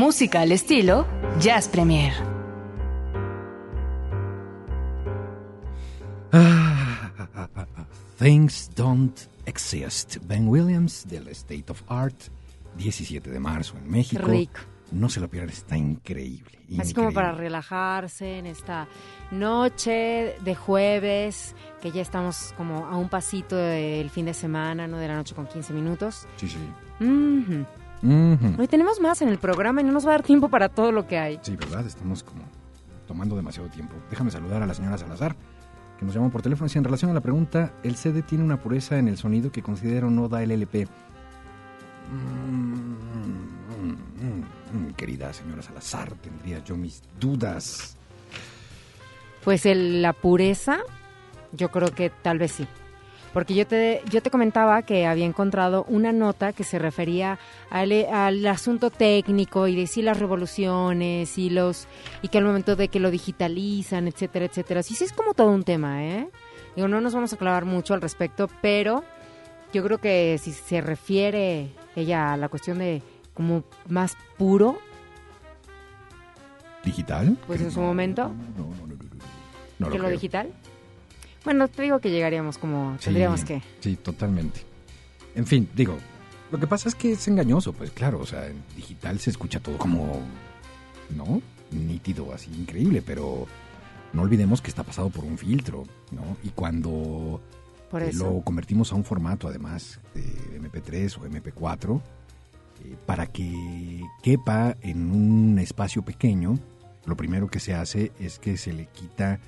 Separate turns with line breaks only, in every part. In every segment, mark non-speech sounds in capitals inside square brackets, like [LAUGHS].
Música al estilo Jazz Premier.
Things Don't Exist. Ben Williams del State of Art, 17 de marzo en México.
Rico.
No se lo pierdan, está increíble.
Así como para relajarse en esta noche de jueves, que ya estamos como a un pasito del fin de semana, no de la noche con 15 minutos.
Sí, sí.
Ujú.
Ujú.
Hoy tenemos más en el programa y no nos va a dar tiempo para todo lo que hay.
Sí, ¿verdad? Estamos como tomando demasiado tiempo. Déjame saludar a la señora Salazar, que nos llamó por teléfono. Y en relación a la pregunta, ¿el CD tiene una pureza en el sonido que considero no da el LP? Mm, mm, mm, mm, querida señora Salazar, tendría yo mis dudas.
Pues el- la pureza, yo creo que tal vez sí. Porque yo te, yo te comentaba que había encontrado una nota que se refería al, al asunto técnico y de sí las revoluciones y los y que al momento de que lo digitalizan, etcétera, etcétera. Sí, sí es como todo un tema, ¿eh? Digo, no nos vamos a clavar mucho al respecto, pero yo creo que si se refiere ella a la cuestión de como más puro,
¿Digital?
Pues en su momento.
No, no, no, no,
que lo digital. Bueno, te digo que llegaríamos como
Sí,
tendríamos que.
Sí, totalmente. En fin, digo, lo que pasa es que es engañoso, pues claro, o sea, en digital se escucha todo como, ¿no? Nítido, así, increíble, pero no olvidemos que está pasado por un filtro, ¿no? Y cuando
Por
eh,
eso.
lo convertimos a un formato, además, de MP3 o MP4, eh, para que quepa en un espacio pequeño, lo primero que se hace es que se le quita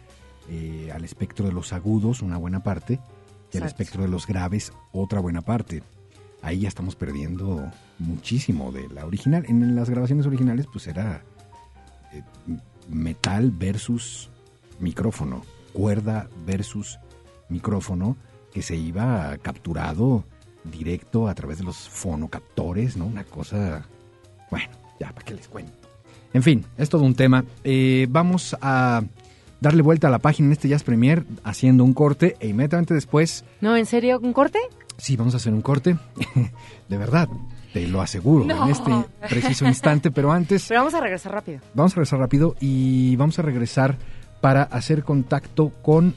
eh, al espectro de los agudos una buena parte y al
Exacto.
espectro de los graves otra buena parte. Ahí ya estamos perdiendo muchísimo de la original. En las grabaciones originales pues era eh, metal versus micrófono, cuerda versus micrófono que se iba capturado directo a través de los fonocaptores, ¿no? Una cosa, bueno, ya, ¿para qué les cuento? En fin, es todo un tema. Eh, vamos a darle vuelta a la página en este Jazz Premier haciendo un corte e inmediatamente después,
No, ¿en serio? ¿Un corte?
sí, vamos a hacer un corte. [LAUGHS] de verdad, te lo aseguro,
No.
en este preciso instante, pero antes...
Pero vamos a regresar rápido.
Vamos a regresar rápido y vamos a regresar para hacer contacto con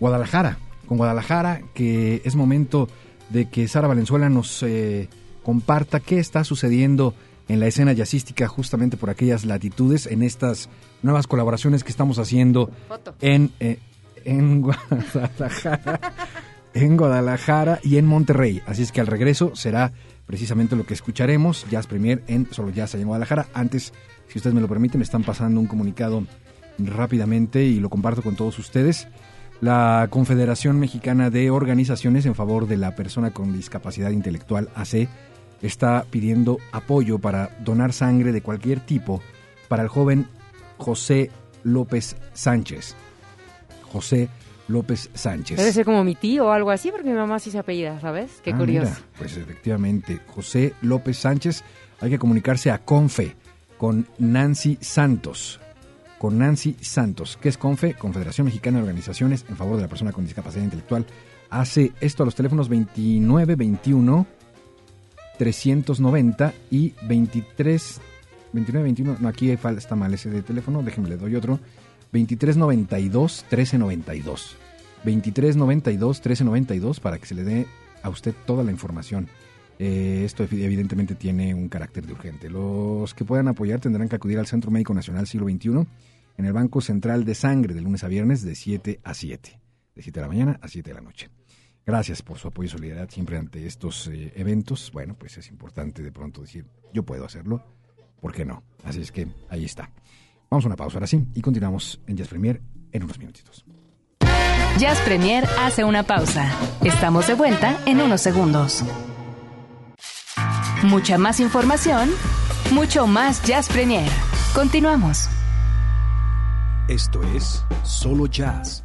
Guadalajara. Con Guadalajara, que es momento de que Sara Valenzuela nos eh, comparta qué está sucediendo en la escena jazzística justamente por aquellas latitudes, en estas nuevas colaboraciones que estamos haciendo
Foto.
en, eh, en Guadalajara, [LAUGHS] en Guadalajara y en Monterrey. Así es que al regreso será precisamente lo que escucharemos, Jazz Premier en Solo Jazz allá en Guadalajara. Antes, si ustedes me lo permiten, me están pasando un comunicado rápidamente y lo comparto con todos ustedes. La Confederación Mexicana de Organizaciones en favor de la persona con discapacidad intelectual AC está pidiendo apoyo para donar sangre de cualquier tipo para el joven José López Sánchez. José López Sánchez.
Debe ser como mi tío o algo así, porque mi mamá sí se apellida, ¿sabes? Qué
Ah,
curioso.
mira, pues efectivamente, José López Sánchez, hay que comunicarse a Confe con Nancy Santos. Con Nancy Santos. ¿Qué es Confe? Confederación Mexicana de Organizaciones en favor de la persona con discapacidad intelectual. Hace esto a los teléfonos 29 21 390 y 23 29 21. No, aquí está mal ese de teléfono, déjenme le doy otro. 2392 1392. 2392 1392 para que se le dé a usted toda la información. Eh, esto evi- evidentemente tiene un carácter de urgente. Los que puedan apoyar tendrán que acudir al Centro Médico Nacional Siglo XXI en el Banco Central de Sangre de lunes a viernes de 7 a 7. De 7 de la mañana a 7 de la noche. Gracias por su apoyo y solidaridad siempre ante estos eh, eventos. Bueno, pues es importante de pronto decir, yo puedo hacerlo, ¿por qué no? Así es que ahí está. Vamos a una pausa ahora sí y continuamos en Jazz Premier en unos minutitos.
Jazz Premier hace una pausa. Estamos de vuelta en unos segundos. Mucha más información, mucho más Jazz Premier. Continuamos.
Esto es Solo Jazz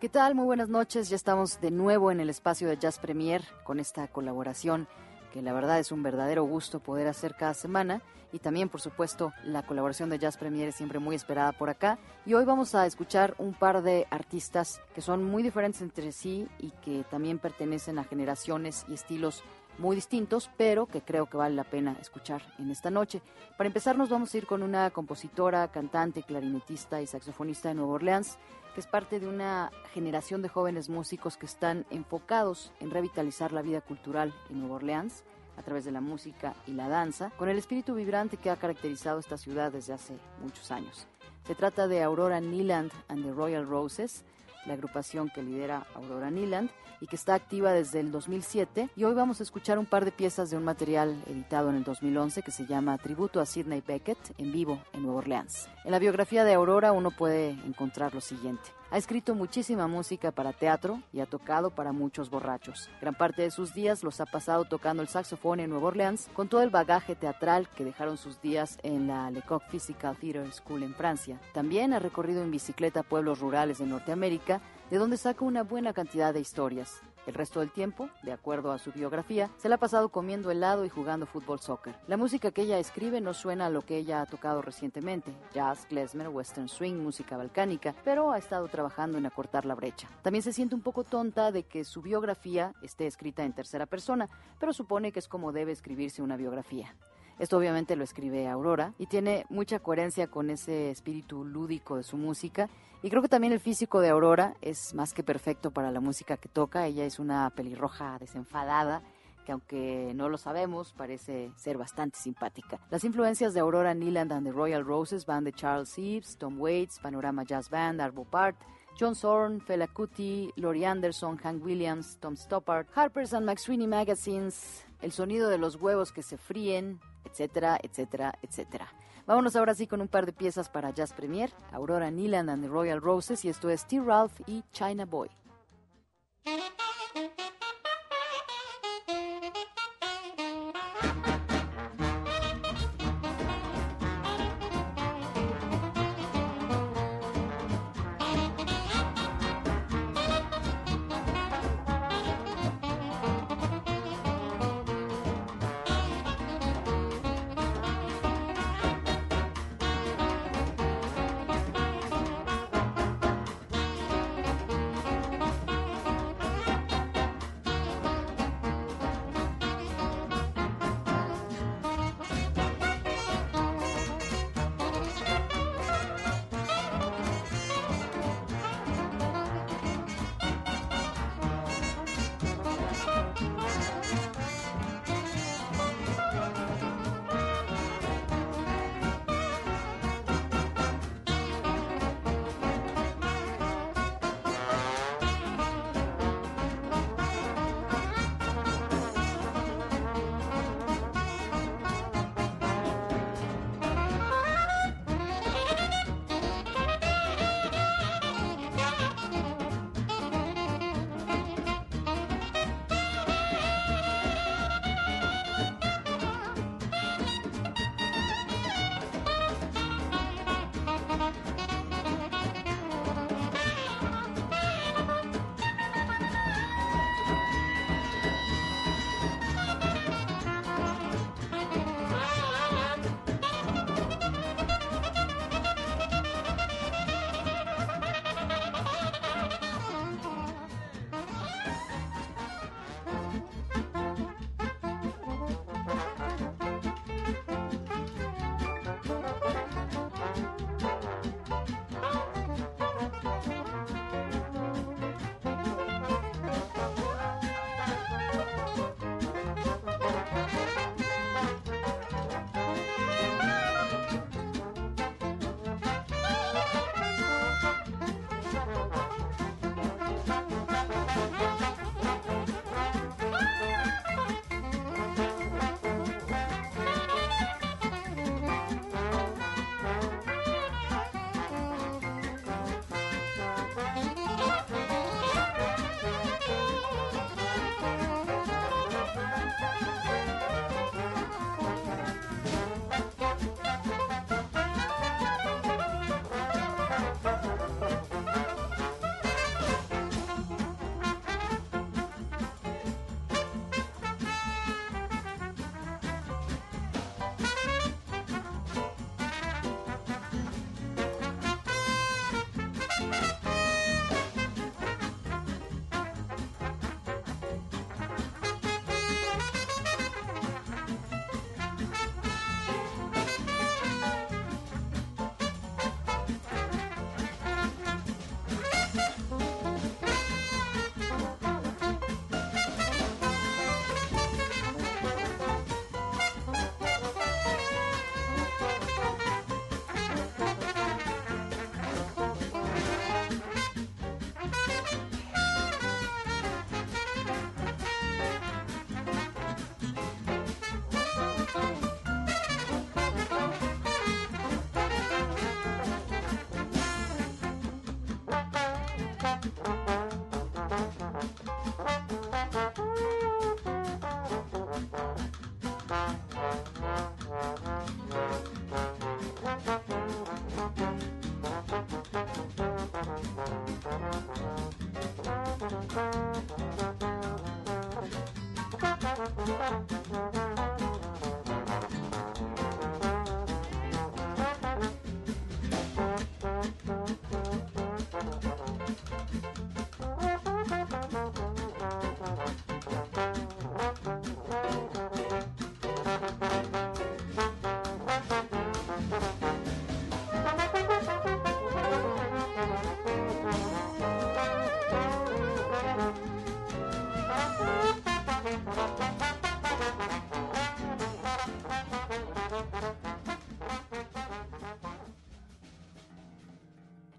¿Qué tal? Muy buenas noches. Ya estamos de nuevo en el espacio de Jazz Premier con esta colaboración que la verdad es un verdadero gusto poder hacer cada semana y también por supuesto la colaboración de Jazz Premier es siempre muy esperada por acá y hoy vamos a escuchar un par de artistas que son muy diferentes entre sí y que también pertenecen a generaciones y estilos muy distintos, pero que creo que vale la pena escuchar en esta noche. Para empezar nos vamos a ir con una compositora, cantante, clarinetista y saxofonista de Nueva Orleans que es parte de una generación de jóvenes músicos que están enfocados en revitalizar la vida cultural en Nueva Orleans a través de la música y la danza, con el espíritu vibrante que ha caracterizado esta ciudad desde hace muchos años. Se trata de Aurora Neeland and the Royal Roses, la agrupación que lidera Aurora Neeland y que está activa desde el 2007. Y hoy vamos a escuchar un par de piezas de un material editado en el 2011 que se llama Tributo a Sidney Beckett en vivo en Nueva Orleans. En la biografía de Aurora uno puede encontrar lo siguiente. Ha escrito muchísima música para teatro y ha tocado para muchos borrachos. Gran parte de sus días los ha pasado tocando el saxofón en Nueva Orleans con todo el bagaje teatral que dejaron sus días en la Lecoq Physical Theatre School en Francia. También ha recorrido en bicicleta pueblos rurales de Norteamérica, de donde saca una buena cantidad de historias. El resto del tiempo, de acuerdo a su biografía, se la ha pasado comiendo helado y jugando fútbol soccer. La música que ella escribe no suena a lo que ella ha tocado recientemente, jazz, klezmer, western swing, música balcánica, pero ha estado trabajando en acortar la brecha. También se siente un poco tonta de que su biografía esté escrita en tercera persona, pero supone que es como debe escribirse una biografía. Esto obviamente lo escribe Aurora y tiene mucha coherencia con ese espíritu lúdico de su música. Y creo que también el físico de Aurora es más que perfecto para la música que toca. Ella es una pelirroja desenfadada que aunque no lo sabemos, parece ser bastante simpática. Las influencias de Aurora Neeland and the Royal Roses van de Charles Eves, Tom Waits, Panorama Jazz Band, Arvo Part, John Zorn, Fela Kuti, Laurie Anderson, Hank Williams, Tom Stoppard, Harper's and McSweeney Magazines, El sonido de los huevos que se fríen, etcétera, etcétera, etcétera. Vámonos ahora sí con un par de piezas para Jazz Premier, Aurora Neeland and the Royal Roses y esto es T. Ralph y China Boy.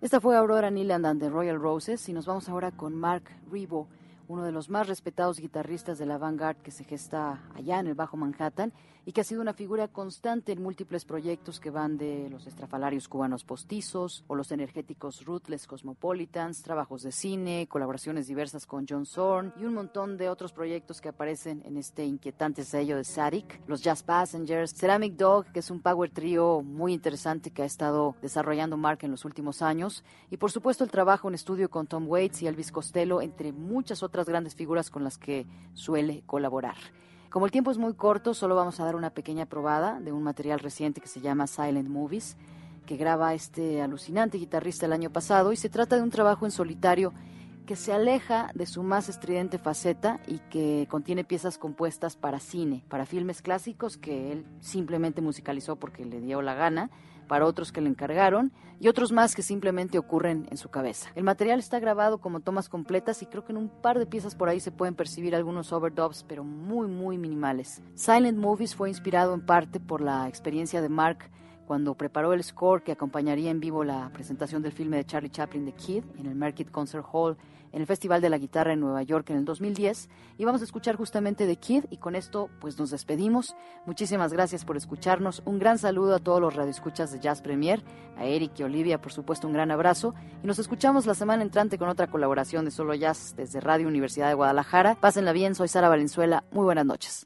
Esta fue Aurora Neeland and the Royal Roses y nos vamos ahora con Mark Rebo uno de los más respetados guitarristas de la vanguard que se gesta allá en el Bajo Manhattan y que ha sido una figura constante en múltiples proyectos que van de los estrafalarios cubanos postizos o los energéticos Ruthless Cosmopolitans, trabajos de cine, colaboraciones diversas con John Zorn y un montón de otros proyectos que aparecen en este inquietante sello de Sadik, los Jazz Passengers, Ceramic Dog, que es un power trio muy interesante que ha estado desarrollando Mark en los últimos años, y por supuesto el trabajo en estudio con Tom Waits y Elvis Costello, entre muchas otras grandes figuras con las que suele colaborar. Como el tiempo es muy corto, solo vamos a dar una pequeña probada de un material reciente que se llama Silent Movies, que graba este alucinante guitarrista el año pasado y se trata de un trabajo en solitario que se aleja de su más estridente faceta y que contiene piezas compuestas para cine, para filmes clásicos que él simplemente musicalizó porque le dio la gana para otros que le encargaron y otros más que simplemente ocurren en su cabeza. El material está grabado como tomas completas y creo que en un par de piezas por ahí se pueden percibir algunos overdubs, pero muy, muy minimales. Silent Movies fue inspirado en parte por la experiencia de Mark cuando preparó el score que acompañaría en vivo la presentación del filme de Charlie Chaplin The Kid en el Market Concert Hall en el Festival de la Guitarra en Nueva York en el 2010 y vamos a escuchar justamente The Kid y con esto pues nos despedimos. Muchísimas gracias por escucharnos. Un gran saludo a todos los radioescuchas de Jazz Premier, a Eric y Olivia, por supuesto un gran abrazo y nos escuchamos la semana entrante con otra colaboración de Solo Jazz desde Radio Universidad de Guadalajara. Pásenla bien, soy Sara Valenzuela. Muy buenas noches.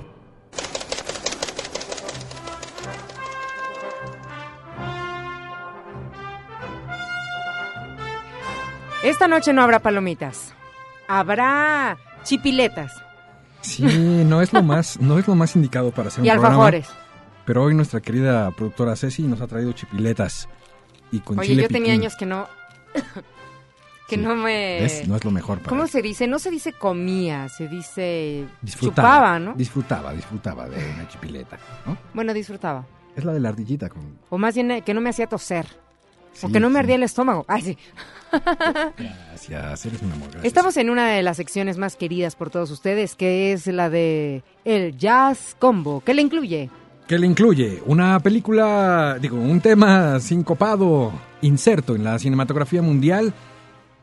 Esta noche no habrá palomitas. Habrá chipiletas.
Sí, no es lo más, no es lo más indicado para hacer [LAUGHS]
y
un
alfajores.
pero hoy nuestra querida productora Ceci nos ha traído chipiletas y con
Oye, yo tenía años que no [COUGHS] que
Sí.
no me...
¿Ves? No es lo mejor para
¿Cómo
él.
se dice? No se dice comía, se dice
Disfrutaba,
chupaba, ¿no?
Disfrutaba, disfutaba de una chipileta, ¿no?
bueno, disfrutaba.
Es la de la ardillita con...
O más bien eh, que no me hacía toser. O
Sí,
que no me
sí.
ardía el estómago. Ay, sí.
Gracias, eres un amor. gracias.
Estamos en una de las secciones más queridas por todos ustedes, que es la de el Jazz Combo. ¿Qué le incluye?
que le incluye una película, digo, un tema sincopado, inserto en la cinematografía mundial.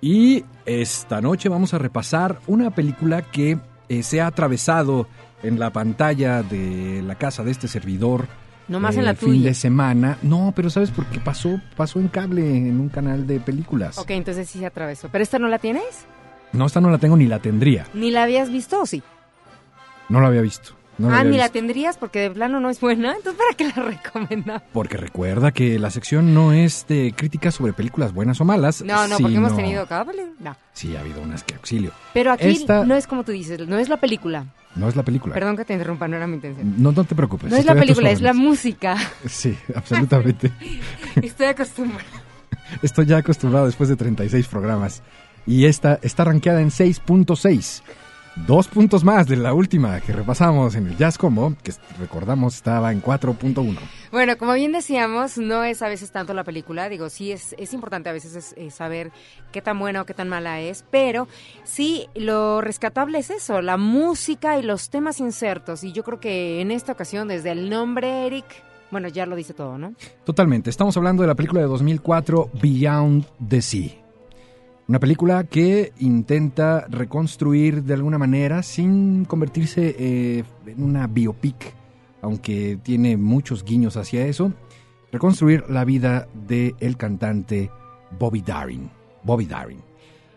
Y esta noche vamos a repasar una película que eh, se ha atravesado en la pantalla de la casa de este servidor.
No más
eh,
en la
el fin
tuya.
de semana. No, pero ¿sabes por qué pasó? Pasó en cable, en un canal de películas.
Ok, entonces sí se atravesó. ¿Pero esta no la tienes?
No, esta no la tengo ni la tendría.
¿Ni la habías visto o sí?
No la había visto. No
ah, ni la tendrías porque de plano no es buena. Entonces, ¿para qué la [LAUGHS] recomendamos?
Porque recuerda que la sección no es de críticas sobre películas buenas o malas.
No, no, porque hemos tenido cable. No.
Sí, ha habido unas que auxilio.
Pero aquí
Esta-
no es como tú dices, no es la película.
No es la película.
Perdón que te interrumpa, no era mi intención.
No, no te preocupes.
No es la película, es la música. [LAUGHS]
Sí, absolutamente. [LAUGHS]
Estoy acostumbrada.
Estoy ya acostumbrado después de 36 programas. Y esta está rankeada en 6.6. Dos puntos más de la última que repasamos en el Jazz Combo, que recordamos estaba en 4.1.
Bueno, como bien decíamos, no es a veces tanto la película, digo, sí es, es importante a veces es- es saber qué tan buena o qué tan mala es, pero sí lo rescatable es eso, la música y los temas insertos, y yo creo que en esta ocasión, desde el nombre Eric, bueno, ya lo dice todo, ¿no?
Totalmente. Estamos hablando de la película de 2004, Beyond the Sea. Una película que intenta reconstruir de alguna manera sin convertirse eh, en una biopic, aunque tiene muchos guiños hacia eso, reconstruir la vida del cantante Bobby Darin. Bobby Darin,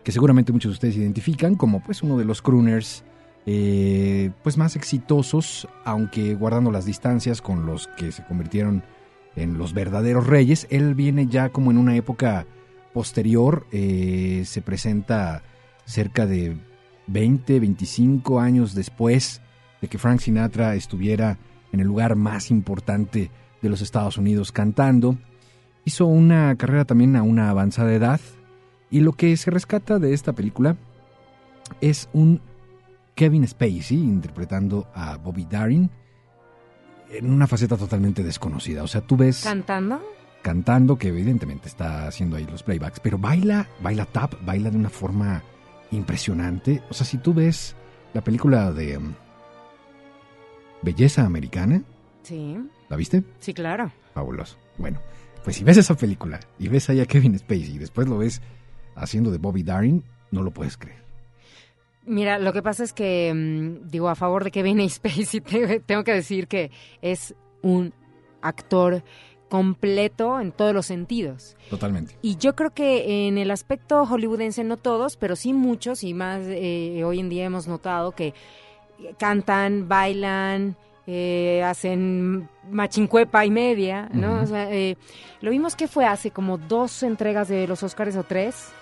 que seguramente muchos de ustedes identifican como pues uno de los crooners eh, pues más exitosos, aunque guardando las distancias con los que se convirtieron en los verdaderos reyes. Él viene ya como en una época posterior, eh, se presenta cerca de 20, 25 años después de que Frank Sinatra estuviera en el lugar más importante de los Estados Unidos cantando. Hizo una carrera también a una avanzada edad y lo que se rescata de esta película es un Kevin Spacey interpretando a Bobby Darin en una faceta totalmente desconocida. O sea, tú ves
Cantando.
Cantando, que evidentemente está haciendo ahí los playbacks, pero baila, baila tap, baila de una forma impresionante. O sea, si tú ves la película de um, Belleza Americana,
Sí,
¿la viste?
sí, claro.
Fabuloso. Bueno, pues si ves esa película y ves ahí a Kevin Spacey y después lo ves haciendo de Bobby Darin, no lo puedes creer.
Mira, lo que pasa es que, mm, digo, a favor de Kevin [LAUGHS] Spacey, te- tengo que decir que es un actor completo en todos los sentidos.
Totalmente.
Y yo creo que en el aspecto hollywoodense, no todos, pero sí muchos, y más eh, hoy en día hemos notado que cantan, bailan, eh, hacen machincuepa y media, ¿no? O sea, eh, lo vimos que fue hace como dos entregas de los Oscars o tres,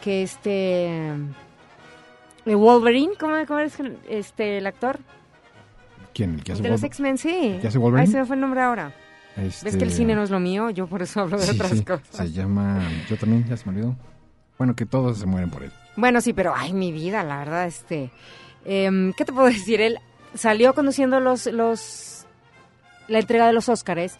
que este... eh, Wolverine, ¿cómo, cómo es el- este, el actor?
¿Quién? ¿El que hace
De los X-Men, sí.
¿Que hace Wolverine?
Ay, se me fue el nombre ahora. ¿Ves
Este-
que el cine no es lo mío? Yo por eso hablo de
Sí,
otras
sí,
cosas.
Se llama... Yo también, ya se me olvidó. Bueno, que todos se mueren por él.
Bueno, sí, pero ay, mi vida, la verdad, este, em, ¿qué te puedo [LAUGHS] decir? Él salió conduciendo los, los, la entrega de los Óscares,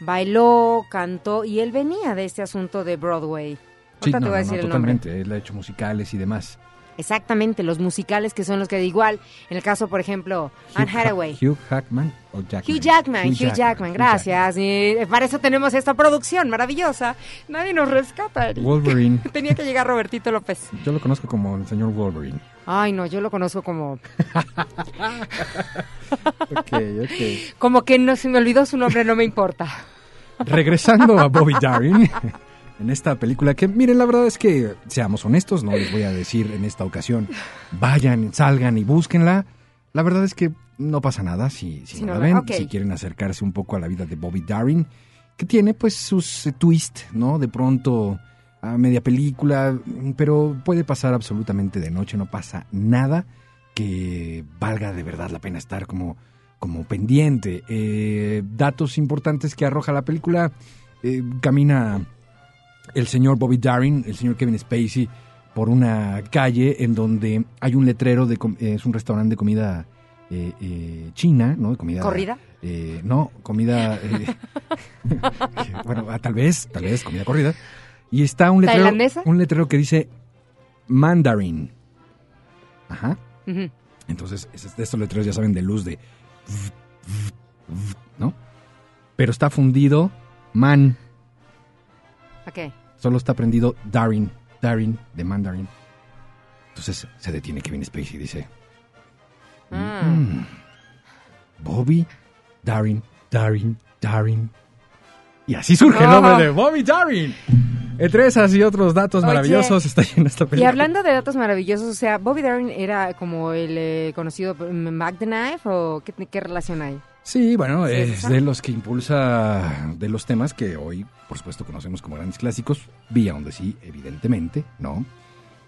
bailó, cantó y él venía de este asunto de Broadway.
Sí, no,
te voy a
no, no,
decir el nombre.
totalmente. Él ha hecho musicales y demás.
Exactamente, los musicales que son los que igual, en el caso, por ejemplo, Anne
Hugh Ha-
Hathaway.
Hugh Jackman o Jackman.
Hugh Jackman, Hugh Jackman,
Hugh
gracias. Y para eso tenemos esta producción maravillosa. Nadie nos rescata. Eric.
Wolverine. [LAUGHS]
Tenía que llegar Robertito López.
Yo lo conozco como el señor Wolverine.
Ay, no, yo lo conozco como [LAUGHS]
Ok, ok.
como que no se me olvidó su nombre, no me importa.
Regresando a Bobby [LAUGHS] Darin en esta película que, miren, la verdad es que, seamos honestos, no les voy a decir en esta ocasión, vayan, salgan y búsquenla. La verdad es que no pasa nada si, si
Si
no la ven, si quieren acercarse un poco a la vida de Bobby Darin, que tiene pues sus eh, twists, ¿no? De pronto a media película, pero puede pasar absolutamente de noche, no pasa nada que valga de verdad la pena estar como, como pendiente. Eh, datos importantes que arroja la película, eh, camina el señor Bobby Darin, el señor Kevin Spacey, por una calle en donde hay un letrero de eh, es un restaurante de comida eh, eh, china, ¿no? De comida
¿Corrida?
eh, no, comida [LAUGHS] bueno, ah, tal vez, tal vez comida corrida. Y está un letrero
¿Tailandesa?
un letrero que dice Mandarin. Ajá. Entonces, estos letreros ya saben de luz de ¿no? Pero está fundido man,
Ok.
Solo está prendido Darin, Darin de Mandarin. Entonces se detiene Kevin Spacey y dice,
Ah.
"Mm, Bobby, Darin, Darin, Darin. Y así surge el nombre de Bobby Darin. Entre esas y otros datos
Oye,
maravillosos está llena esta
Y
película.
hablando de datos maravillosos, o sea, Bobby Darin era como el eh, conocido Mac the Knife o qué, qué relación hay?
Sí, bueno,
¿Sí es
de los que impulsa de los temas que hoy, por supuesto, conocemos como grandes clásicos. Vía donde sí, evidentemente, ¿no?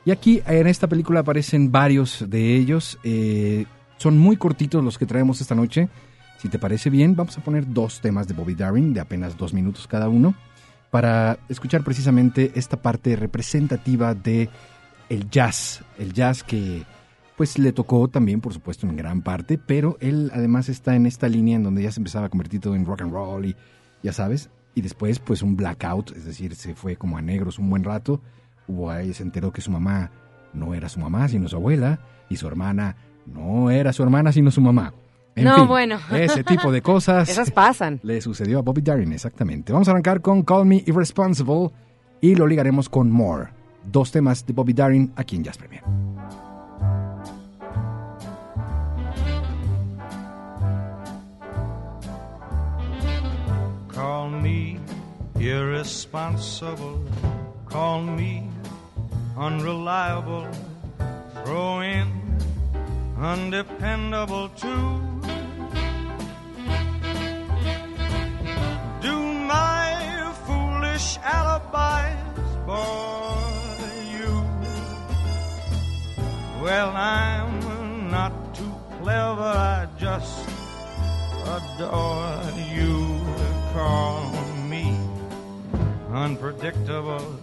Y aquí en esta película aparecen varios de ellos. eh, son muy cortitos los que traemos esta noche. Si te parece bien, vamos a poner dos temas de Bobby Darin de apenas dos minutos cada uno para escuchar precisamente esta parte representativa de el jazz, el jazz que pues le tocó también, por supuesto, en gran parte, pero él además está en esta línea en donde ya se empezaba a convertir todo en rock and roll y ya sabes, y después pues un blackout, es decir, se fue como a negros un buen rato, hubo ahí, se enteró que su mamá no era su mamá, sino su abuela, y su hermana no era su hermana, sino su mamá. En
No,
fin,
bueno. [LAUGHS]
Ese tipo de cosas
Esas pasan.
le sucedió a Bobby Darin, exactamente. Vamos a arrancar con Call Me Irresponsible y lo ligaremos con More. Dos temas de Bobby Darin aquí en Jazz Premier.
Call me irresponsible. Call me unreliable. Throw in undependable too. Do my foolish alibis bore you? Well, I'm not too clever. I just adore you. Call me unpredictable.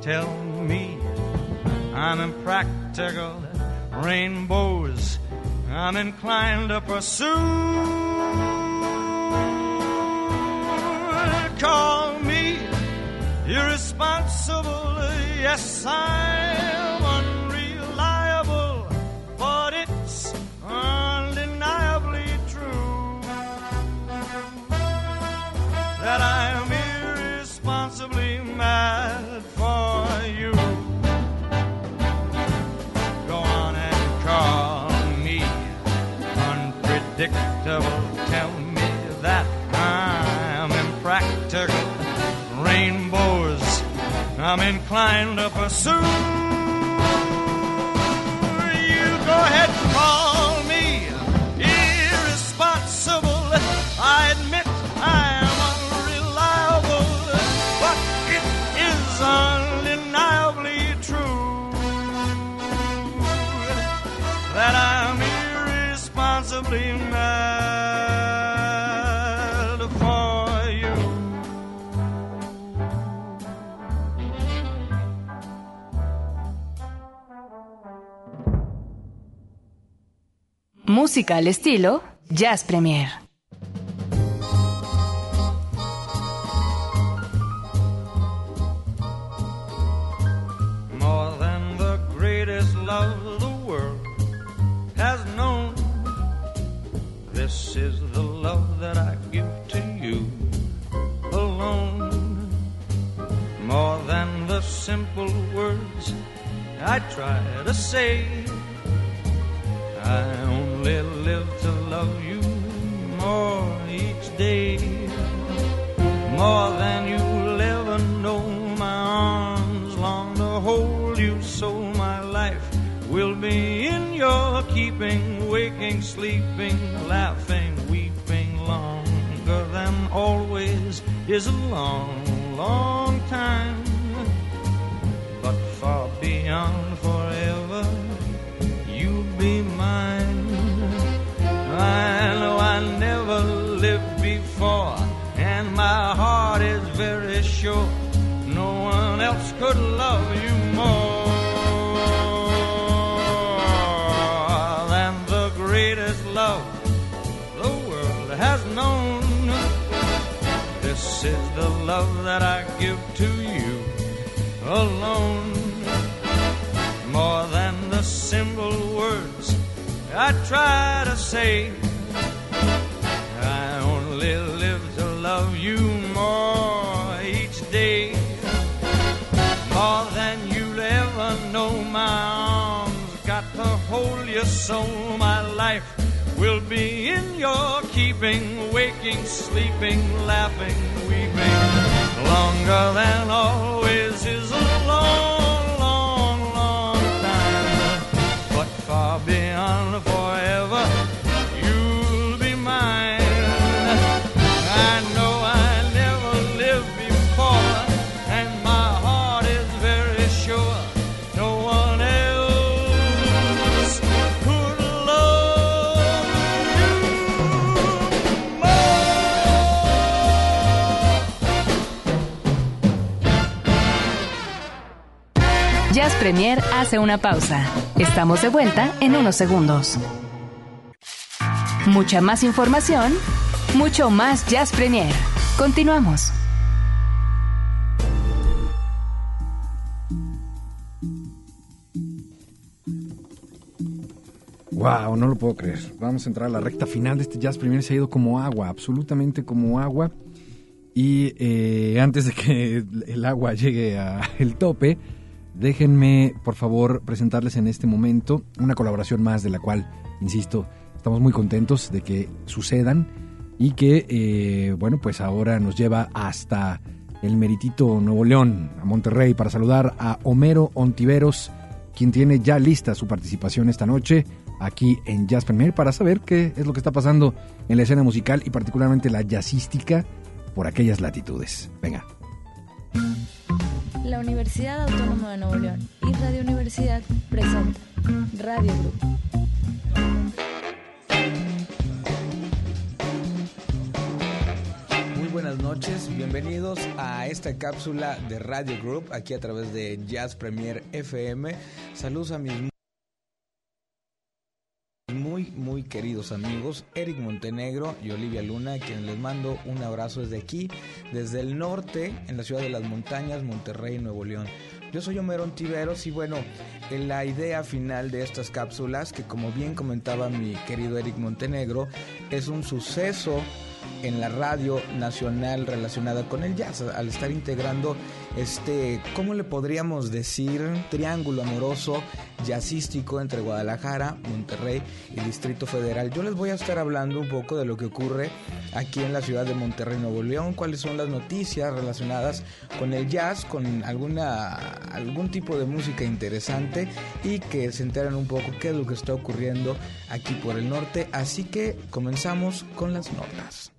Tell me I'm impractical. Rainbows I'm inclined to pursue. Call me irresponsible. Yes, I'm unpredictable. Tell me that I'm impractical. Rainbows I'm inclined to pursue.
Música al estilo Jazz Premier.
more than the greatest love the world has known. This is the love that I give to you alone. More than the simple words I try to say. I only live to love you more each day more than you'll ever know. My arms long to hold you, so my life will be in your keeping, waking, sleeping, laughing, weeping longer than always is a long, long time. I try to say. I only live to love you more each day. More than you'll ever know, my arms got to hold you so my life will be in your keeping, waking, sleeping, laughing, weeping. Longer than always is
Premier hace una pausa. Estamos de vuelta en unos segundos. Mucha más información, mucho más Jazz Premier. Continuamos.
Wow, no lo puedo creer. Vamos a entrar a la recta final de este Jazz Premier. Se ha ido como agua, absolutamente como agua. Y eh, antes de que el agua llegue al tope, déjenme por favor presentarles en este momento una colaboración más de la cual, insisto, estamos muy contentos de que sucedan y que, eh, bueno, pues ahora nos lleva hasta el meritito Nuevo León, a Monterrey, para saludar a Homero Ontiveros, quien tiene ya lista su participación esta noche aquí en Jazz Premier para saber qué es lo que está pasando en la escena musical y particularmente la jazzística por aquellas latitudes. Venga.
La Universidad Autónoma de Nuevo León y Radio Universidad presenta Radio Group.
Muy buenas noches, bienvenidos a esta cápsula de Radio Group aquí a través de Jazz Premier FM. Saludos a mis muy, muy queridos amigos, Eric Montenegro y Olivia Luna, a quienes les mando un abrazo desde aquí, desde el norte, en la ciudad de las montañas, Monterrey, Nuevo León. Yo soy Homero Tiveros y bueno, en la idea final de estas cápsulas, que como bien comentaba mi querido Eric Montenegro, es un suceso en la radio nacional relacionada con el jazz, al estar integrando este, ¿cómo le podríamos decir? Triángulo amoroso jazzístico entre Guadalajara, Monterrey y Distrito Federal. Yo les voy a estar hablando un poco de lo que ocurre aquí en la ciudad de Monterrey, Nuevo León, cuáles son las noticias relacionadas con el jazz, con alguna algún tipo de música interesante y que se enteren un poco qué es lo que está ocurriendo aquí por el norte. Así que comenzamos con las notas.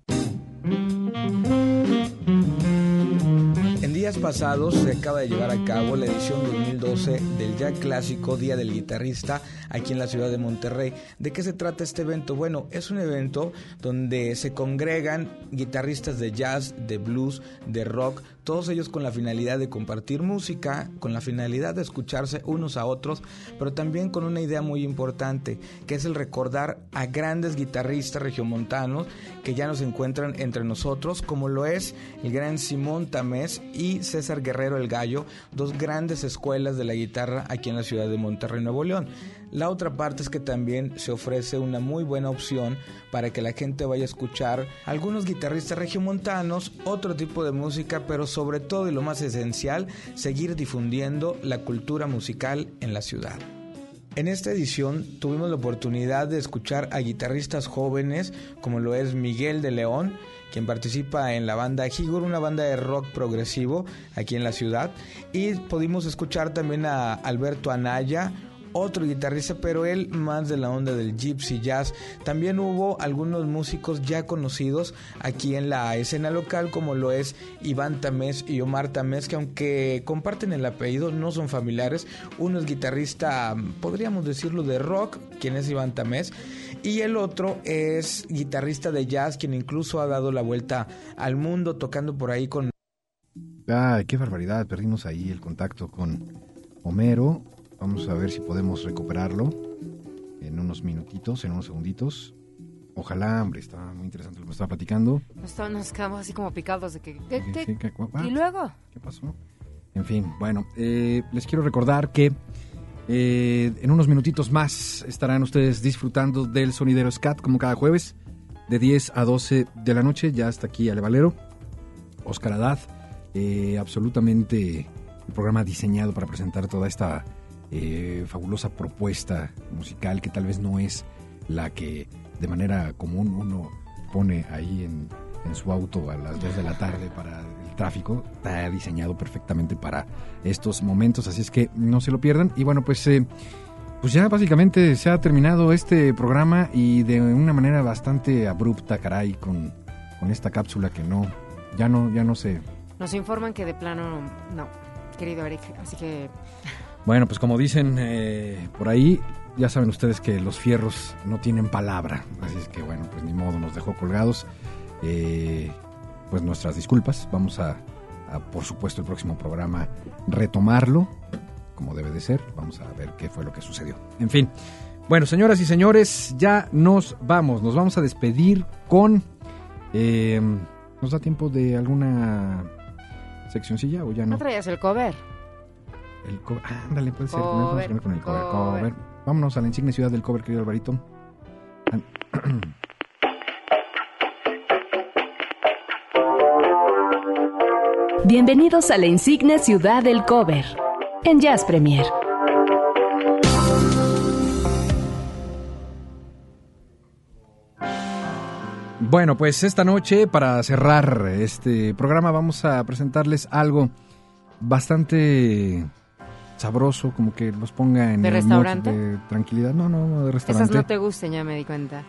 Días pasados se acaba de llevar a cabo la edición 2012 del ya clásico Día del Guitarrista aquí en la ciudad de Monterrey. ¿De qué se trata este evento? Bueno, es un evento donde se congregan guitarristas de jazz, de blues, de rock, todos ellos con la finalidad de compartir música, con la finalidad de escucharse unos a otros, pero también con una idea muy importante, que es el recordar a grandes guitarristas regiomontanos que ya nos encuentran entre nosotros, como lo es el gran Simón Tamés y César Guerrero el Gallo, dos grandes escuelas de la guitarra aquí en la ciudad de Monterrey, Nuevo León. La otra parte es que también se ofrece una muy buena opción para que la gente vaya a escuchar algunos guitarristas regiomontanos, otro tipo de música, pero sobre todo y lo más esencial, seguir difundiendo la cultura musical en la ciudad. En esta edición tuvimos la oportunidad de escuchar a guitarristas jóvenes como lo es Miguel de León, quien participa en la banda Higor, una banda de rock progresivo aquí en la ciudad, y pudimos escuchar también a Alberto Anaya, otro guitarrista, pero él más de la onda del gypsy jazz. También hubo algunos músicos ya conocidos aquí en la escena local, como lo es Iván Tamés y Omar Tamés, que aunque comparten el apellido, no son familiares. Uno es guitarrista, podríamos decirlo, de rock, quien es Iván Tamés, y el otro es guitarrista de jazz, quien incluso ha dado la vuelta al mundo tocando por ahí con
Ay, qué barbaridad, perdimos ahí el contacto con Homero. Vamos a ver si podemos recuperarlo en unos minutitos, en unos segunditos. Ojalá, hombre, está muy interesante lo que me estaba platicando.
Nos, nos quedamos así como picados de que... ¿Y luego?
¿Qué pasó? En fin, bueno, eh, les quiero recordar que eh, en unos minutitos más estarán ustedes disfrutando del sonidero SCAT como cada jueves, de 10 a 12 de la noche. Ya está aquí Ale Valero, Oscar Haddad, eh, absolutamente el programa diseñado para presentar toda esta eh, fabulosa propuesta musical que tal vez no es la que de manera común uno pone ahí en, su auto a las 2 de la tarde para el tráfico. Está diseñado perfectamente para estos momentos, así es que no se lo pierdan. Y bueno, pues, eh, pues ya básicamente se ha terminado este programa y de una manera bastante abrupta, caray, con, con esta cápsula que no, ya no, ya no sé.
Nos informan que de plano no, querido Eric. Así que
Bueno, pues como dicen eh, por ahí, ya saben ustedes que los fierros no tienen palabra. Así es que bueno, pues ni modo, nos dejó colgados. Eh, pues nuestras disculpas. Vamos a, por supuesto, el próximo programa retomarlo, como debe de ser. Vamos a ver qué fue lo que sucedió. En fin. Bueno, señoras y señores, ya nos vamos. Nos vamos a despedir con... eh, ¿Nos da tiempo de alguna seccioncilla o ya
no
no?
traías el cover.
El cover. Ah, ándale, puede ser. Vamos a
Cover,
con el cover,
cover.
cover. Vámonos a la insignia ciudad del cover, querido Alvarito. [CLEARS THROAT]
Bienvenidos a la insigne ciudad del cover en Jazz Premier.
Bueno, pues esta noche, para cerrar este programa, vamos a presentarles algo bastante sabroso, como que los ponga en
¿De
el
restaurante?
de tranquilidad. No, no, no, de
Esas
restaurante.
no te gustan, ya me di cuenta.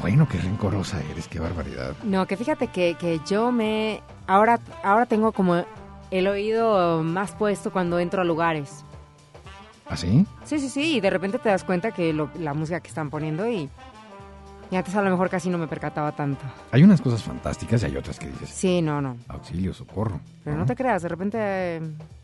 Bueno, qué rencorosa eres, qué barbaridad.
No, que fíjate que, que yo me... Ahora, ahora tengo como el oído más puesto cuando entro a lugares.
¿Así?
Sí, sí, sí, y de repente te das cuenta que lo- la música que están poniendo y... Y antes a lo mejor casi no me percataba tanto.
Hay unas cosas fantásticas y hay otras que dices,
Sí, no, no.
auxilio, socorro.
Pero no te creas, de repente eh,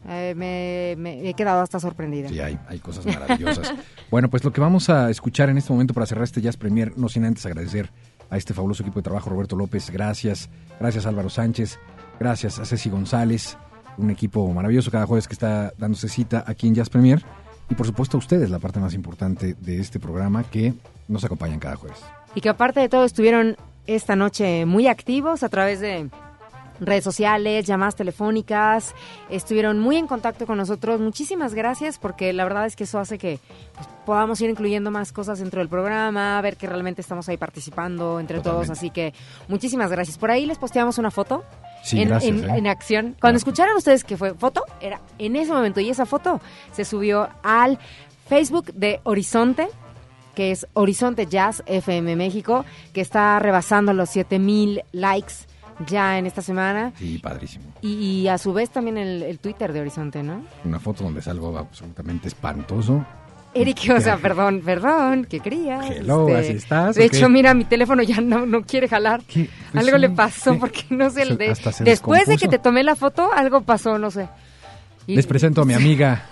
eh, me, me he quedado hasta sorprendida.
Sí, hay, hay cosas maravillosas. [LAUGHS] bueno, pues lo que vamos a escuchar en este momento para cerrar este Jazz Premier, no sin antes agradecer a este fabuloso equipo de trabajo, Roberto López, gracias, gracias Álvaro Sánchez, gracias a Ceci González, un equipo maravilloso cada jueves que está dándose cita aquí en Jazz Premier, y por supuesto a ustedes, la parte más importante de este programa que nos acompañan cada jueves.
Y que aparte de todo estuvieron esta noche muy activos a través de redes sociales, llamadas telefónicas, estuvieron muy en contacto con nosotros. Muchísimas gracias porque la verdad es que eso hace que pues, podamos ir incluyendo más cosas dentro del programa, ver que realmente estamos ahí participando entre todos. Así que muchísimas gracias. Por ahí les posteamos una foto.
Sí,
en,
gracias,
en-
¿eh?
en acción. Cuando escucharon ustedes que fue foto, era en ese momento. Y esa foto se subió al Facebook de Horizonte, que es Horizonte Jazz FM México, que está rebasando los 7000 likes ya en esta semana.
Sí, padrísimo.
Y, y a su vez también el, el Twitter de Horizonte, ¿no?
Una foto donde salgo absolutamente espantoso.
Eric, o sea, [LAUGHS] perdón, perdón, ¿qué querías?
Hello, ¿así estás,
De hecho, mira, mi teléfono ya no, no quiere jalar.
Pues
algo
sí,
le pasó porque no sé, el de- después de que te tomé la foto, algo pasó, no sé.
Les presento a mi amiga,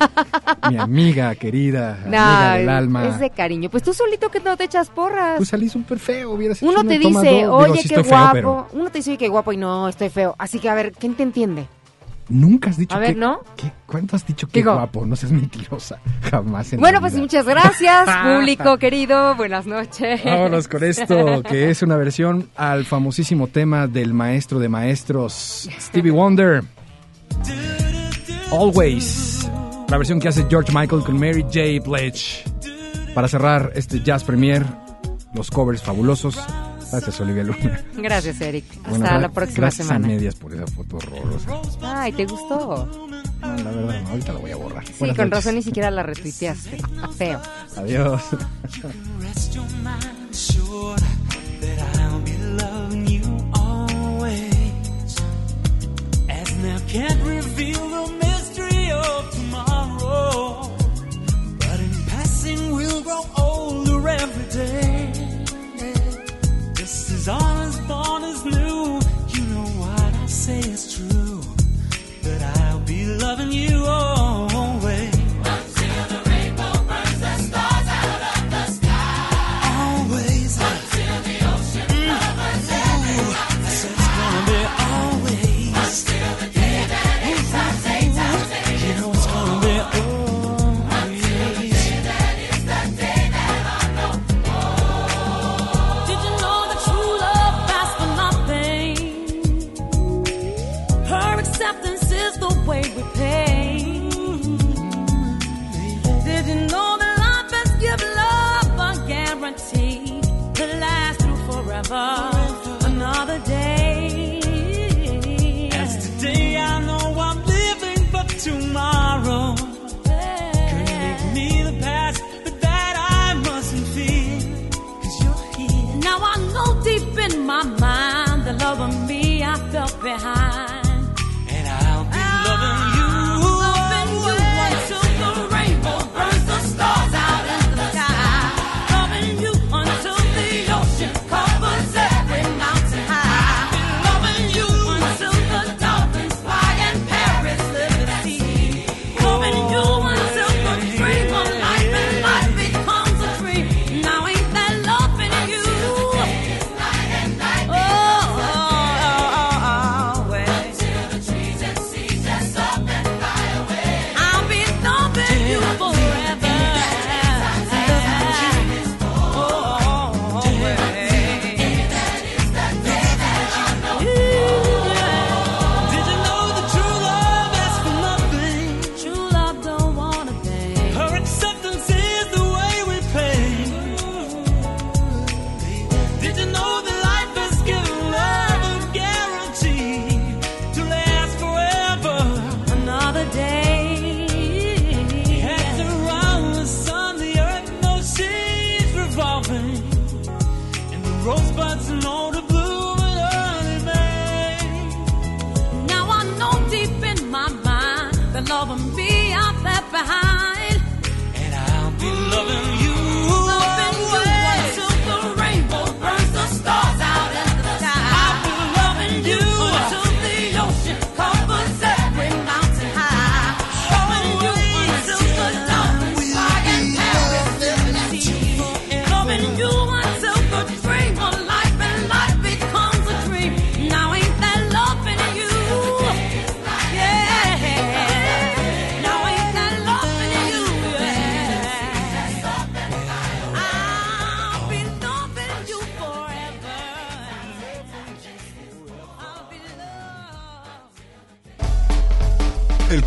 mi amiga querida, [LAUGHS]
No,
amiga del alma.
es de cariño. Pues tú solito que no te echas porras.
Pues salí súper feo, hubieras hecho
Uno
una
te
toma
dice.
Digo,
oye,
sí
qué
feo,
guapo.
pero
Uno te dice, oye, qué guapo y no, estoy feo. Así que, a ver, ¿quién te entiende?
nunca has dicho
A ver,
que...
¿no?
¿qué- ¿Cuánto has dicho que
Digo-
guapo? No seas mentirosa. [LAUGHS] Jamás en
Bueno, pues muchas gracias, [LAUGHS] público querido. Buenas noches.
Vámonos con esto, que es una versión al famosísimo tema del maestro de maestros, Stevie Wonder. Always. La versión que hace George Michael con Mary J. Blige. Para cerrar este Jazz Premier, los covers fabulosos. Gracias, Olivia Luna.
Gracias, Eric. Hasta
Bueno,
la próxima
gracias
semana.
a medias por esa foto horrorosa.
Ay, ¿te gustó?
No, la verdad, no, ahorita la voy a borrar.
Sí,
Buenas
con
noches.
razón ni siquiera la retuiteaste. Feo.
Adiós.
Rest your mind grow older every day.
over me, I felt behind. The love and be out left behind. And I'll be loving